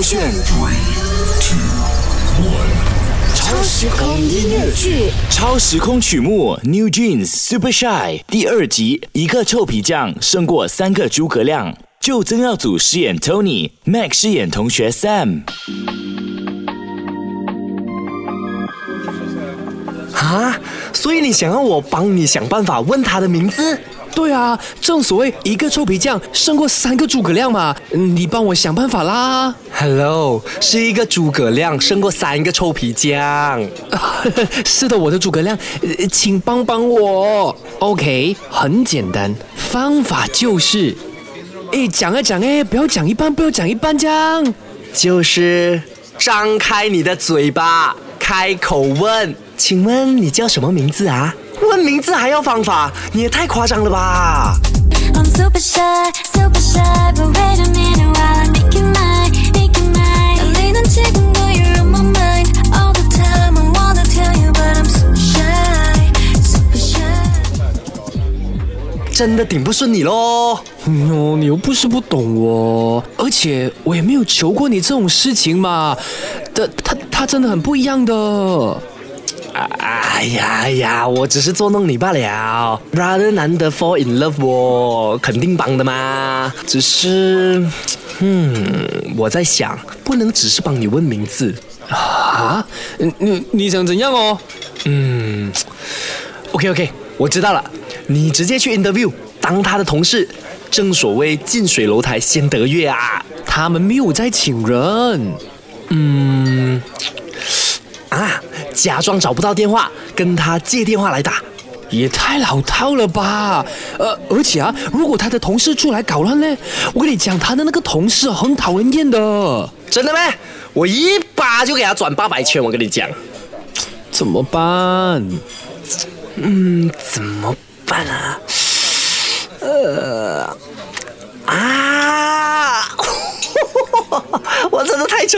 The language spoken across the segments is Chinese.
勾选 Three, two, one 超时空音乐剧，超时空曲目《New Jeans Super Shy》第二集，一个臭皮匠胜过三个诸葛亮。就曾耀祖饰演 Tony，Mac 饰演同学 Sam。啊，所以你想要我帮你想办法问他的名字？对啊，正所谓一个臭皮匠胜过三个诸葛亮嘛，嗯你帮我想办法啦。Hello，是一个诸葛亮胜过三个臭皮匠。是的，我的诸葛亮，呃请帮帮我。OK，很简单，方法就是，哎，讲啊讲哎，不要讲一半，不要讲一半，这样。就是张开你的嘴巴，开口问，请问你叫什么名字啊？问名字还要方法，你也太夸张了吧！真的顶不顺你喽？哟，你又不是不懂哦，而且我也没有求过你这种事情嘛，他他他真的很不一样的。哎呀哎呀，我只是捉弄你罢了。Brother 难得 fall in love，我肯定帮的嘛。只是，嗯，我在想，不能只是帮你问名字。啊，你你你想怎样哦？嗯 OK OK，我知道了，你直接去 interview 当他的同事。正所谓近水楼台先得月啊。他们没有在请人。嗯啊，假装找不到电话，跟他借电话来打。也太老套了吧！呃，而且啊，如果他的同事出来搞乱呢，我跟你讲，他的那个同事很讨人厌的，真的吗？我一把就给他转八百圈，我跟你讲。怎么办？嗯怎么办啊？呃，啊！我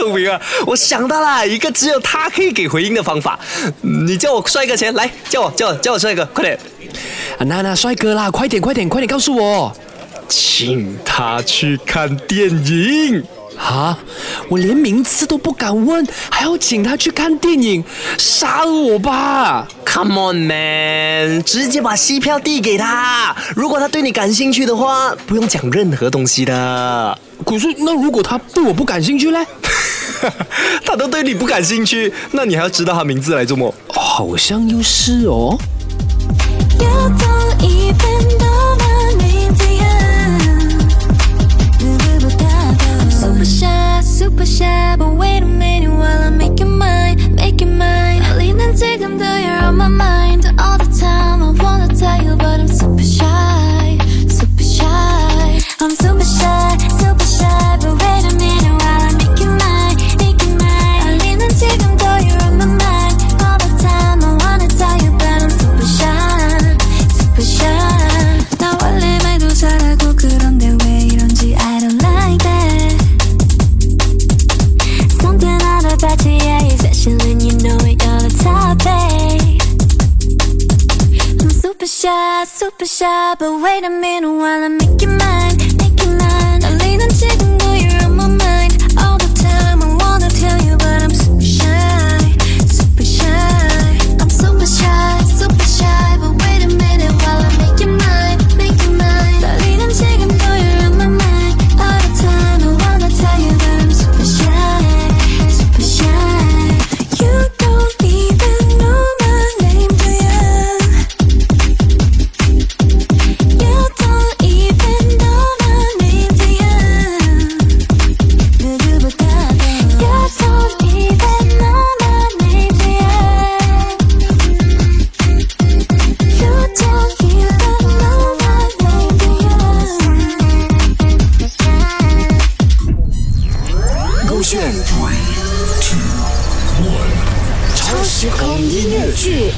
真的太聪明了，我想到了一个只有他可以给回应的方法。你叫我帅哥前来，叫我叫我叫我帅哥，快点，啊，娜娜帅哥啦，快点快点快点告诉我！请他去看电影。啊，我连名字都不敢问，还要请他去看电影，杀了我吧！Come on man，直接把戏票递给他。如果他对你感兴趣的话，不用讲任何东西的。可是那如果他对我不感兴趣嘞？他都对你不感兴趣，那你还要知道他名字来做么？好像又是哦。super shy, super shy, but wait a minute while I make it mine, make it mine. 떨리는 지금 炫 Three, two, one 超时空音乐剧，